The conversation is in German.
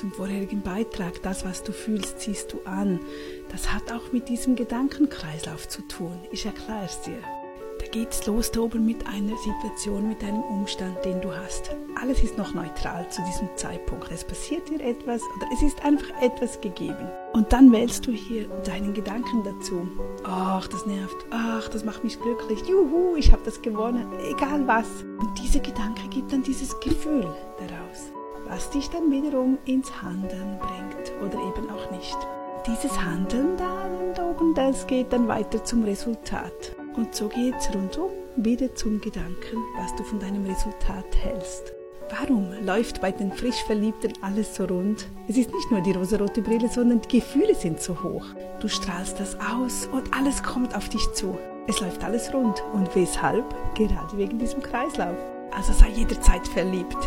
zum vorherigen Beitrag, das, was du fühlst, ziehst du an. Das hat auch mit diesem Gedankenkreislauf zu tun. Ich erkläre es dir. Da geht's los da oben mit einer Situation, mit einem Umstand, den du hast. Alles ist noch neutral zu diesem Zeitpunkt. Es passiert dir etwas oder es ist einfach etwas gegeben. Und dann wählst du hier deinen Gedanken dazu. Ach, das nervt. Ach, das macht mich glücklich. Juhu, ich habe das gewonnen. Egal was. Und dieser Gedanke gibt dann dieses Gefühl daraus, was dich dann wiederum ins Handeln bringt oder eben auch nicht. Dieses Handeln da und oben, das geht dann weiter zum Resultat. Und so geht's rundum wieder zum Gedanken, was du von deinem Resultat hältst. Warum läuft bei den frisch Verliebten alles so rund? Es ist nicht nur die rosarote Brille, sondern die Gefühle sind so hoch. Du strahlst das aus und alles kommt auf dich zu. Es läuft alles rund. Und weshalb? Gerade wegen diesem Kreislauf. Also sei jederzeit verliebt.